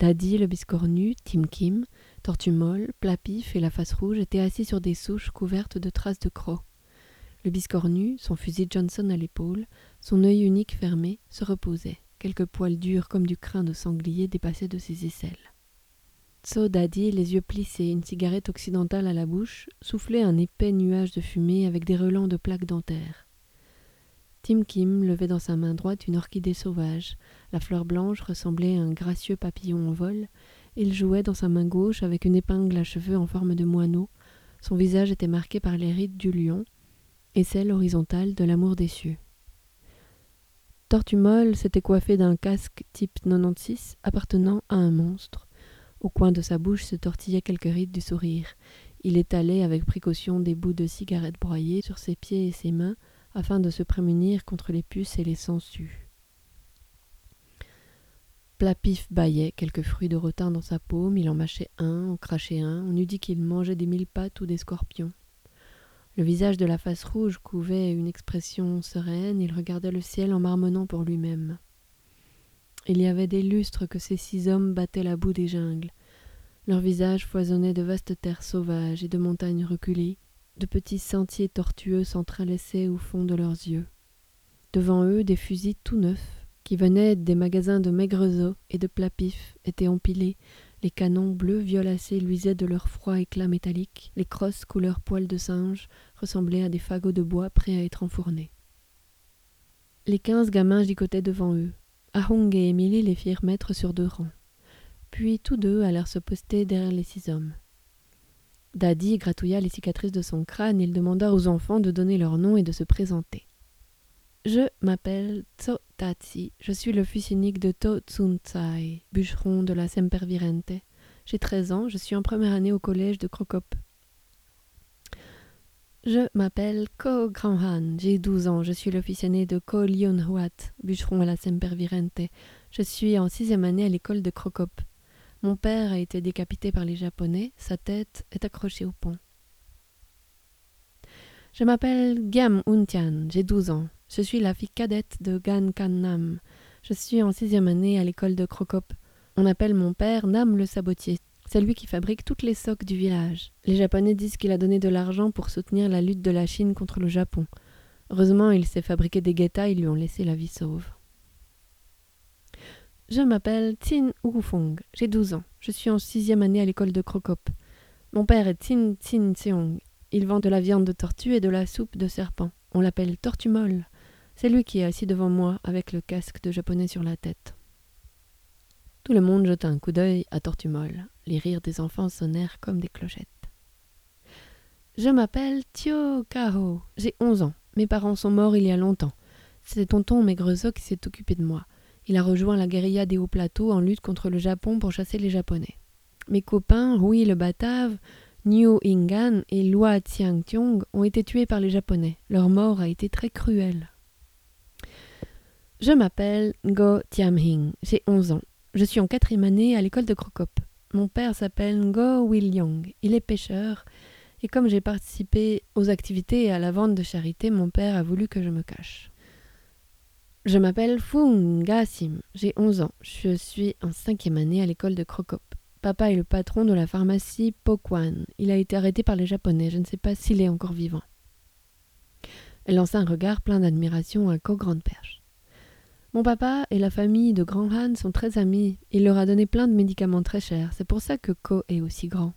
Daddy, le biscornu, Tim Kim, Tortumol, Plapif et la face rouge étaient assis sur des souches couvertes de traces de crocs. Le biscornu, son fusil Johnson à l'épaule, son œil unique fermé, se reposait. Quelques poils durs comme du crin de sanglier dépassaient de ses aisselles. Tso Daddy, les yeux plissés, une cigarette occidentale à la bouche, soufflait un épais nuage de fumée avec des relents de plaques dentaires. Tim Kim levait dans sa main droite une orchidée sauvage. La fleur blanche ressemblait à un gracieux papillon en vol. Il jouait dans sa main gauche avec une épingle à cheveux en forme de moineau. Son visage était marqué par les rides du lion et celle horizontale de l'amour des cieux. Tortumol s'était coiffé d'un casque type 96 appartenant à un monstre. Au coin de sa bouche se tortillaient quelques rides du sourire. Il étalait avec précaution des bouts de cigarettes broyées sur ses pieds et ses mains afin de se prémunir contre les puces et les sangsues. Plapif bâillait, quelques fruits de rotin dans sa paume, il en mâchait un, en crachait un, on eût dit qu'il mangeait des mille pattes ou des scorpions. Le visage de la face rouge couvait une expression sereine, il regardait le ciel en marmonnant pour lui-même. Il y avait des lustres que ces six hommes battaient la boue des jungles. Leurs visages foisonnaient de vastes terres sauvages et de montagnes reculées, de petits sentiers tortueux s'entrelaissaient au fond de leurs yeux. Devant eux, des fusils tout neufs, qui venaient des magasins de maigres et de plats-pifs, étaient empilés, les canons bleus violacés luisaient de leur froid éclat métallique, les crosses couleur poil de singe ressemblaient à des fagots de bois prêts à être enfournés. Les quinze gamins gigotaient devant eux. Ahung et Émilie les firent mettre sur deux rangs. Puis tous deux allèrent se poster derrière les six hommes. Daddy gratouilla les cicatrices de son crâne et il demanda aux enfants de donner leur nom et de se présenter. Je m'appelle Tso Tatsi. Je suis le fils unique de To Tsunsai, bûcheron de la Sempervirente. J'ai 13 ans. Je suis en première année au collège de Krokop. Je m'appelle Ko Grandhan. J'ai 12 ans. Je suis le fils aîné de Ko Huat, bûcheron à la Sempervirente. Je suis en sixième année à l'école de Krokop. Mon père a été décapité par les Japonais. Sa tête est accrochée au pont. Je m'appelle Gyam Untian. J'ai 12 ans. Je suis la fille cadette de Gan Kan Nam. Je suis en sixième année à l'école de Krokop. On appelle mon père Nam le sabotier. C'est lui qui fabrique toutes les socs du village. Les Japonais disent qu'il a donné de l'argent pour soutenir la lutte de la Chine contre le Japon. Heureusement, il s'est fabriqué des guettas, ils lui ont laissé la vie sauve. Je m'appelle Tin Ufong. J'ai 12 ans. Je suis en sixième année à l'école de Krokop. Mon père est Tin Tin Seong. Il vend de la viande de tortue et de la soupe de serpent. On l'appelle Tortumol. C'est lui qui est assis devant moi avec le casque de japonais sur la tête. Tout le monde jeta un coup d'œil à Tortumol. Les rires des enfants sonnèrent comme des clochettes. Je m'appelle Tio Kaho. J'ai onze ans. Mes parents sont morts il y a longtemps. C'est tonton Maigrezo qui s'est occupé de moi. Il a rejoint la guérilla des hauts plateaux en lutte contre le Japon pour chasser les Japonais. Mes copains, Rui le Batave, Niu Ingan et Lua Tsiang-tiong ont été tués par les Japonais. Leur mort a été très cruelle. Je m'appelle Go Tiam-hing, j'ai 11 ans. Je suis en quatrième année à l'école de Krokop. Mon père s'appelle Ngo Will-yong, il est pêcheur, et comme j'ai participé aux activités et à la vente de charité, mon père a voulu que je me cache. Je m'appelle Fung Sim, j'ai 11 ans. Je suis en cinquième année à l'école de Krokop. Papa est le patron de la pharmacie Pokwan. Il a été arrêté par les Japonais, je ne sais pas s'il est encore vivant. Elle lança un regard plein d'admiration à Ko Grande Perche. Mon papa et la famille de Grand Han sont très amis. Il leur a donné plein de médicaments très chers. C'est pour ça que Ko est aussi grand.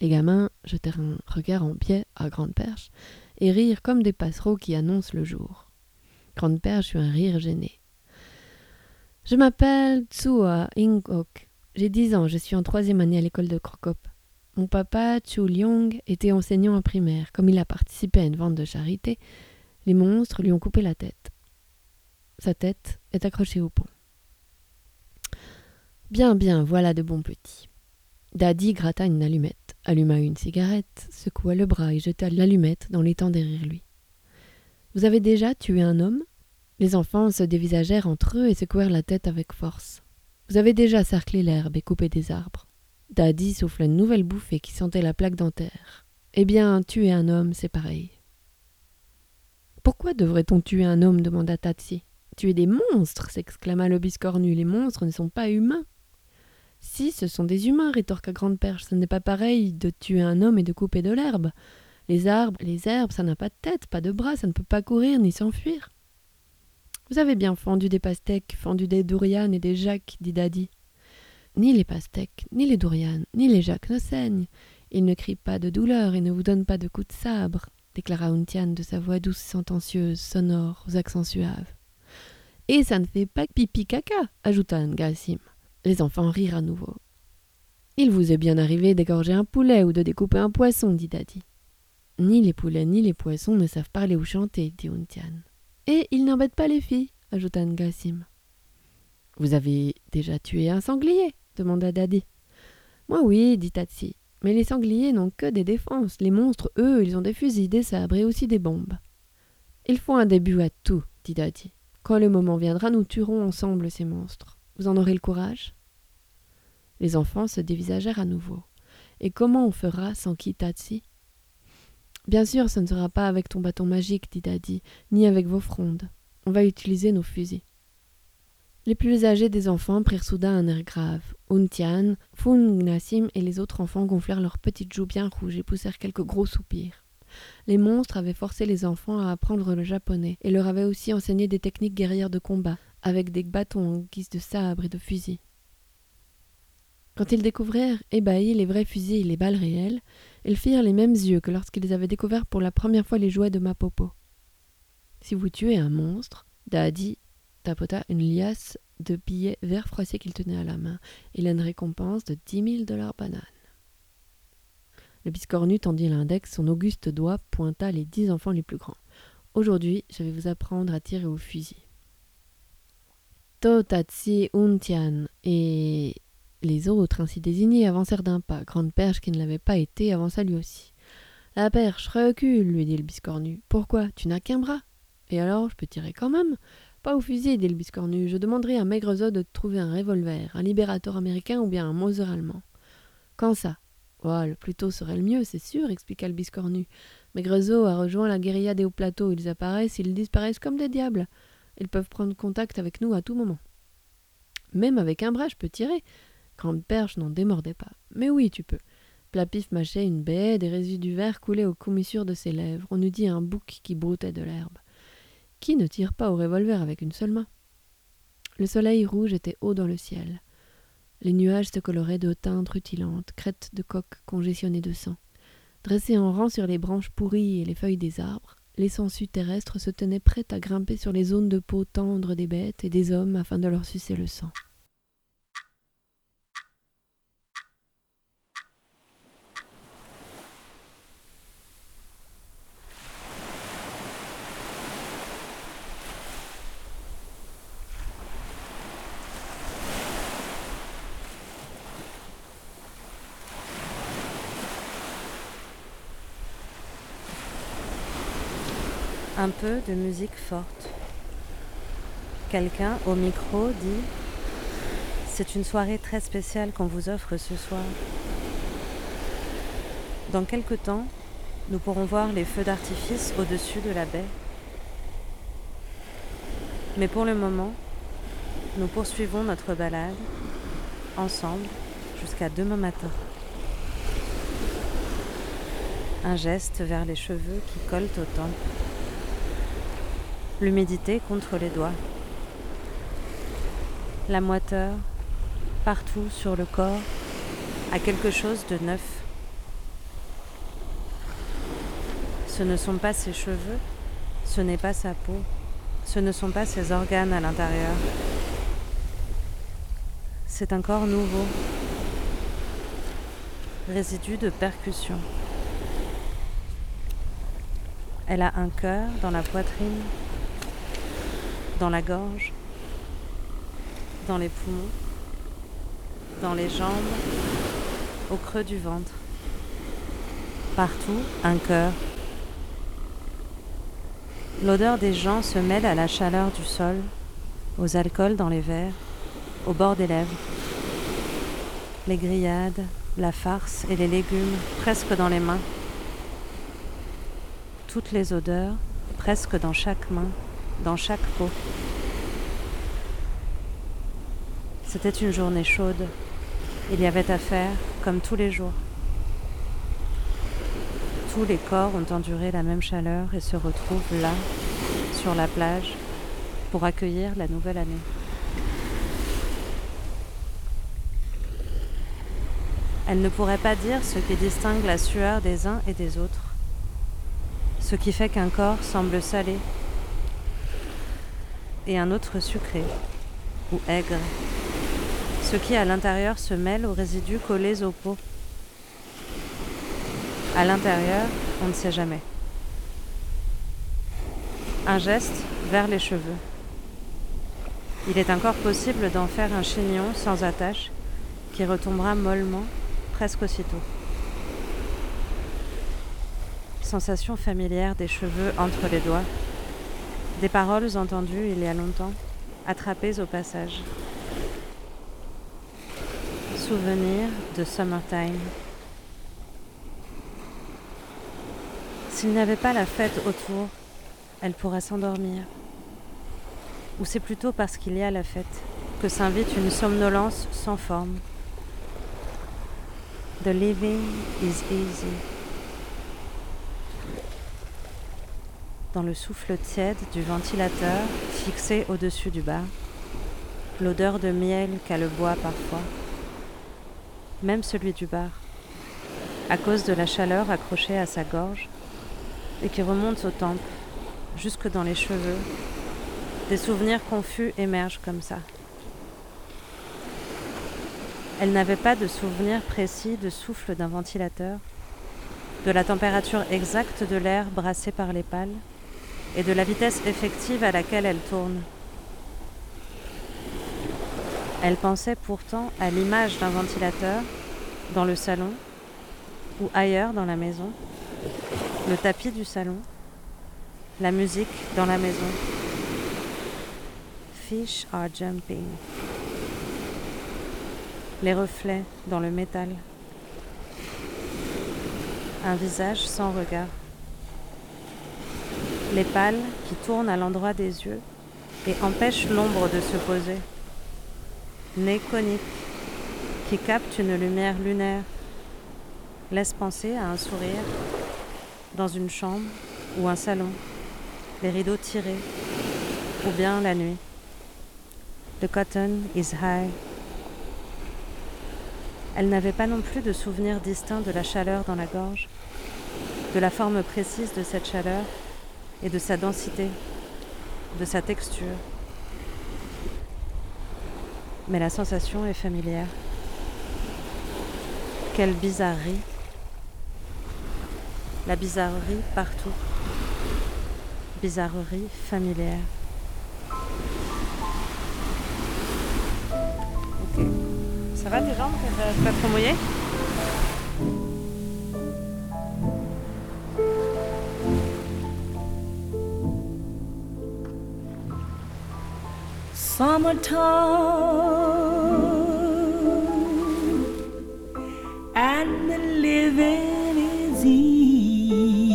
Les gamins jetèrent un regard en biais à Grande Perche et rirent comme des passereaux qui annoncent le jour. Grande Perche eut un rire gêné. Je m'appelle Tsua Ingok. J'ai dix ans, je suis en troisième année à l'école de Krokop. Mon papa, Chu Lyong, était enseignant en primaire. Comme il a participé à une vente de charité, les monstres lui ont coupé la tête. Sa tête est accrochée au pont. Bien, bien, voilà de bons petits. Daddy gratta une allumette, alluma une cigarette, secoua le bras et jeta l'allumette dans l'étang derrière lui. Vous avez déjà tué un homme? Les enfants se dévisagèrent entre eux et secouèrent la tête avec force. Vous avez déjà cerclé l'herbe et coupé des arbres. Daddy souffla une nouvelle bouffée qui sentait la plaque dentaire. Eh bien, tuer un homme, c'est pareil. Pourquoi devrait-on tuer un homme? demanda Tatsi. Tuer des monstres s'exclama le biscornu. Les monstres ne sont pas humains. Si, ce sont des humains, rétorqua Grande Perche. Ce n'est pas pareil de tuer un homme et de couper de l'herbe. Les arbres, les herbes, ça n'a pas de tête, pas de bras, ça ne peut pas courir ni s'enfuir. Vous avez bien fendu des pastèques, fendu des dourianes et des jacques, dit Daddy. Ni les pastèques, ni les dourianes, ni les jacques ne saignent. Ils ne crient pas de douleur et ne vous donnent pas de coups de sabre, déclara Untian de sa voix douce, sentencieuse, sonore, aux accents suaves. Et ça ne fait pas pipi caca, ajouta Ngassim. Les enfants rirent à nouveau. Il vous est bien arrivé d'égorger un poulet ou de découper un poisson, dit Daddy. Ni les poulets ni les poissons ne savent parler ou chanter, dit Untian. Et ils n'embêtent pas les filles, ajouta Ngassim. Vous avez déjà tué un sanglier demanda Daddy. Moi oui, dit Tatsi. Mais les sangliers n'ont que des défenses. Les monstres, eux, ils ont des fusils, des sabres et aussi des bombes. Il faut un début à tout, dit Daddy. Quand le moment viendra, nous tuerons ensemble ces monstres. Vous en aurez le courage? Les enfants se dévisagèrent à nouveau. Et comment on fera sans qui Tatsi? Bien sûr, ce ne sera pas avec ton bâton magique, dit Daddy, ni avec vos frondes. On va utiliser nos fusils. Les plus âgés des enfants prirent soudain un air grave. Untian, Fun Gnassim et les autres enfants gonflèrent leurs petites joues bien rouges et poussèrent quelques gros soupirs. Les monstres avaient forcé les enfants à apprendre le japonais et leur avaient aussi enseigné des techniques guerrières de combat, avec des bâtons en guise de sabre et de fusils. Quand ils découvrirent, ébahis, les vrais fusils et les balles réelles, ils firent les mêmes yeux que lorsqu'ils avaient découvert pour la première fois les jouets de Mapopo. Si vous tuez un monstre, Daddy tapota une liasse de billets vert froissés qu'il tenait à la main. Il a une récompense de dix mille dollars bananes. Le biscornu tendit l'index, son auguste doigt pointa les dix enfants les plus grands. Aujourd'hui, je vais vous apprendre à tirer au fusil. Totatsi Untian et les autres, ainsi désignés, avancèrent d'un pas. Grande Perche, qui ne l'avait pas été, avança lui aussi. La perche recule, lui dit le biscornu. Pourquoi Tu n'as qu'un bras? Et alors, je peux tirer quand même? Pas au fusil, dit le biscornu. Je demanderai à Maigrezo de trouver un revolver, un libérateur américain ou bien un Moser allemand. Quand ça? Oh, le plus tôt serait le mieux, c'est sûr, expliqua le biscornu. Maigrezo a rejoint la guérilla des hauts plateaux. Ils apparaissent, ils disparaissent comme des diables. Ils peuvent prendre contact avec nous à tout moment. Même avec un bras, je peux tirer. Grande Perche n'en démordait pas. Mais oui, tu peux. Plapif mâchait une baie, des résidus du verre coulaient aux commissures de ses lèvres. On eût dit un bouc qui broutait de l'herbe. Qui ne tire pas au revolver avec une seule main? Le soleil rouge était haut dans le ciel. Les nuages se coloraient de teintes rutilantes, crêtes de coques congestionnées de sang. Dressés en rang sur les branches pourries et les feuilles des arbres, les sangsues terrestres se tenaient prêtes à grimper sur les zones de peau tendre des bêtes et des hommes afin de leur sucer le sang. Un peu de musique forte. Quelqu'un au micro dit C'est une soirée très spéciale qu'on vous offre ce soir. Dans quelque temps, nous pourrons voir les feux d'artifice au-dessus de la baie. Mais pour le moment, nous poursuivons notre balade ensemble jusqu'à demain matin. Un geste vers les cheveux qui collent aux tempes l'humidité contre les doigts, la moiteur partout sur le corps a quelque chose de neuf. Ce ne sont pas ses cheveux, ce n'est pas sa peau, ce ne sont pas ses organes à l'intérieur. C'est un corps nouveau, résidu de percussion. Elle a un cœur dans la poitrine dans la gorge, dans les poumons, dans les jambes, au creux du ventre. Partout, un cœur. L'odeur des gens se mêle à la chaleur du sol, aux alcools dans les verres, au bord des lèvres. Les grillades, la farce et les légumes presque dans les mains. Toutes les odeurs presque dans chaque main dans chaque peau. C'était une journée chaude. Il y avait à faire comme tous les jours. Tous les corps ont enduré la même chaleur et se retrouvent là, sur la plage, pour accueillir la nouvelle année. Elle ne pourrait pas dire ce qui distingue la sueur des uns et des autres, ce qui fait qu'un corps semble salé et un autre sucré ou aigre, ce qui à l'intérieur se mêle aux résidus collés aux peaux. À l'intérieur, on ne sait jamais. Un geste vers les cheveux. Il est encore possible d'en faire un chignon sans attache qui retombera mollement presque aussitôt. Sensation familière des cheveux entre les doigts, des paroles entendues il y a longtemps, attrapées au passage. Souvenir de Summertime. S'il n'y avait pas la fête autour, elle pourrait s'endormir. Ou c'est plutôt parce qu'il y a la fête que s'invite une somnolence sans forme. The living is easy. Dans le souffle tiède du ventilateur fixé au-dessus du bar, l'odeur de miel qu'a le bois parfois, même celui du bar, à cause de la chaleur accrochée à sa gorge et qui remonte aux tempes, jusque dans les cheveux, des souvenirs confus émergent comme ça. Elle n'avait pas de souvenir précis de souffle d'un ventilateur, de la température exacte de l'air brassé par les pales et de la vitesse effective à laquelle elle tourne. Elle pensait pourtant à l'image d'un ventilateur dans le salon ou ailleurs dans la maison, le tapis du salon, la musique dans la maison. Fish are jumping. Les reflets dans le métal. Un visage sans regard. Les pales qui tournent à l'endroit des yeux et empêchent l'ombre de se poser. Nez conique qui capte une lumière lunaire. Laisse penser à un sourire dans une chambre ou un salon, les rideaux tirés, ou bien la nuit. The cotton is high. Elle n'avait pas non plus de souvenir distinct de la chaleur dans la gorge, de la forme précise de cette chaleur et de sa densité, de sa texture. Mais la sensation est familière. Quelle bizarrerie la bizarrerie partout. Bizarrerie familière. Ok. Ça va tes jambes Pas trop mouillé? Summertime and the living is easy.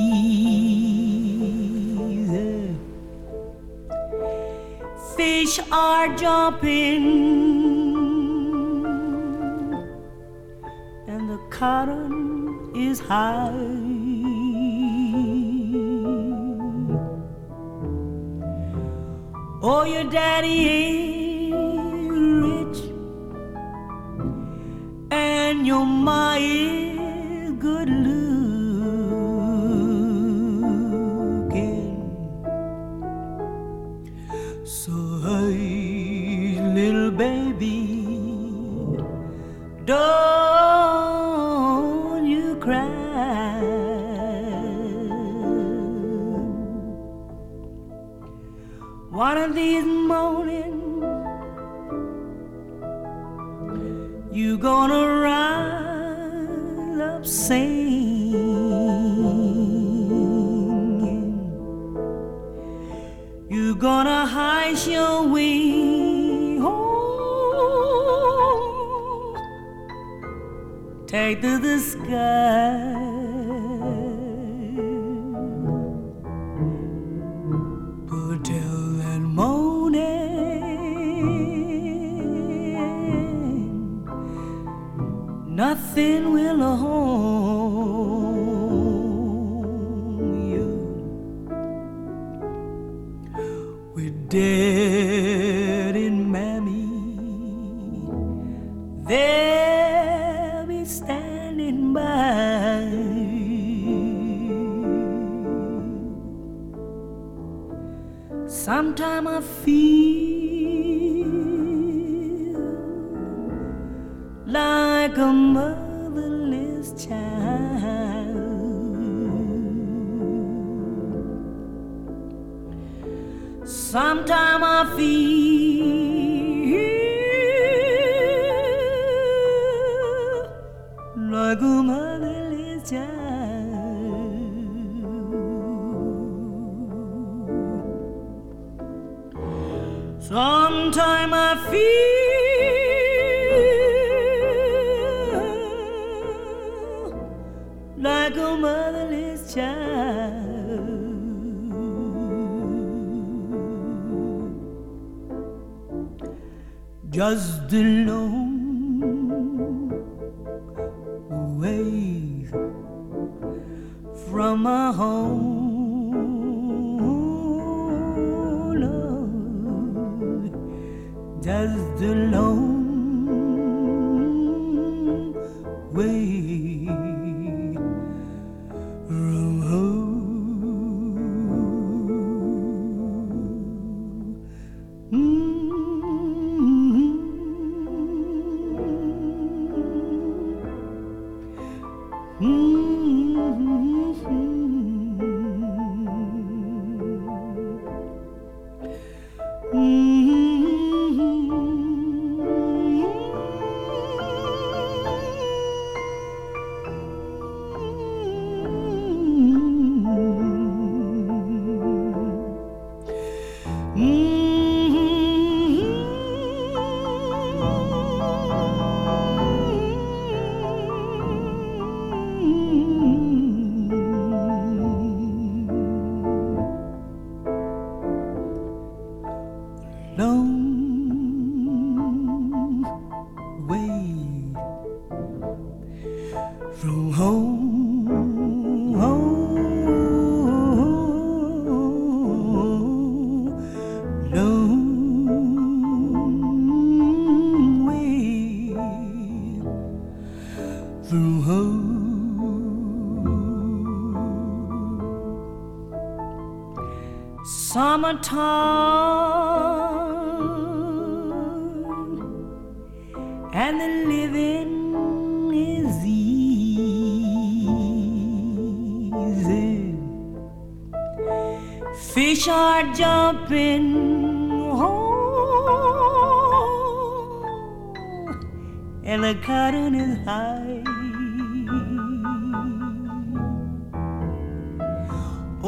Fish are jumping and the cotton is high. Oh, your daddy ain't rich, and your ma is good looking. So, hey, little baby, to the sky. my home.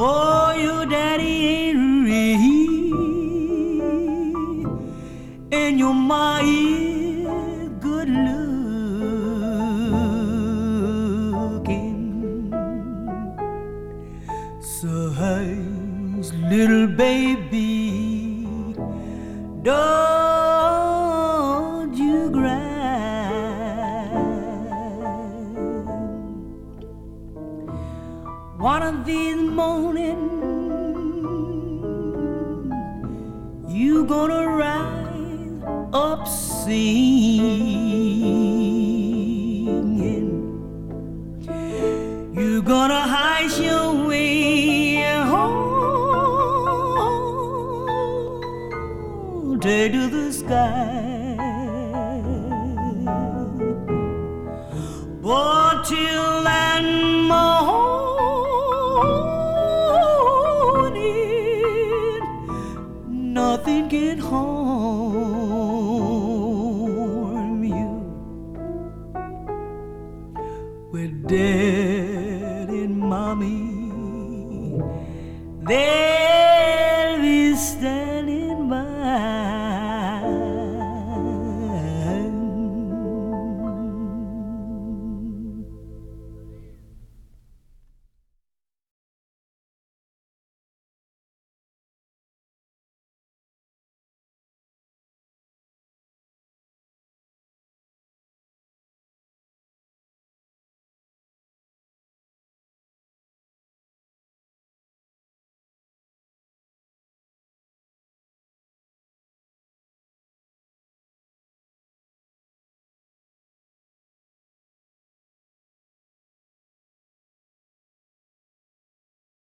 Oh, your daddy ain't real, and your ma.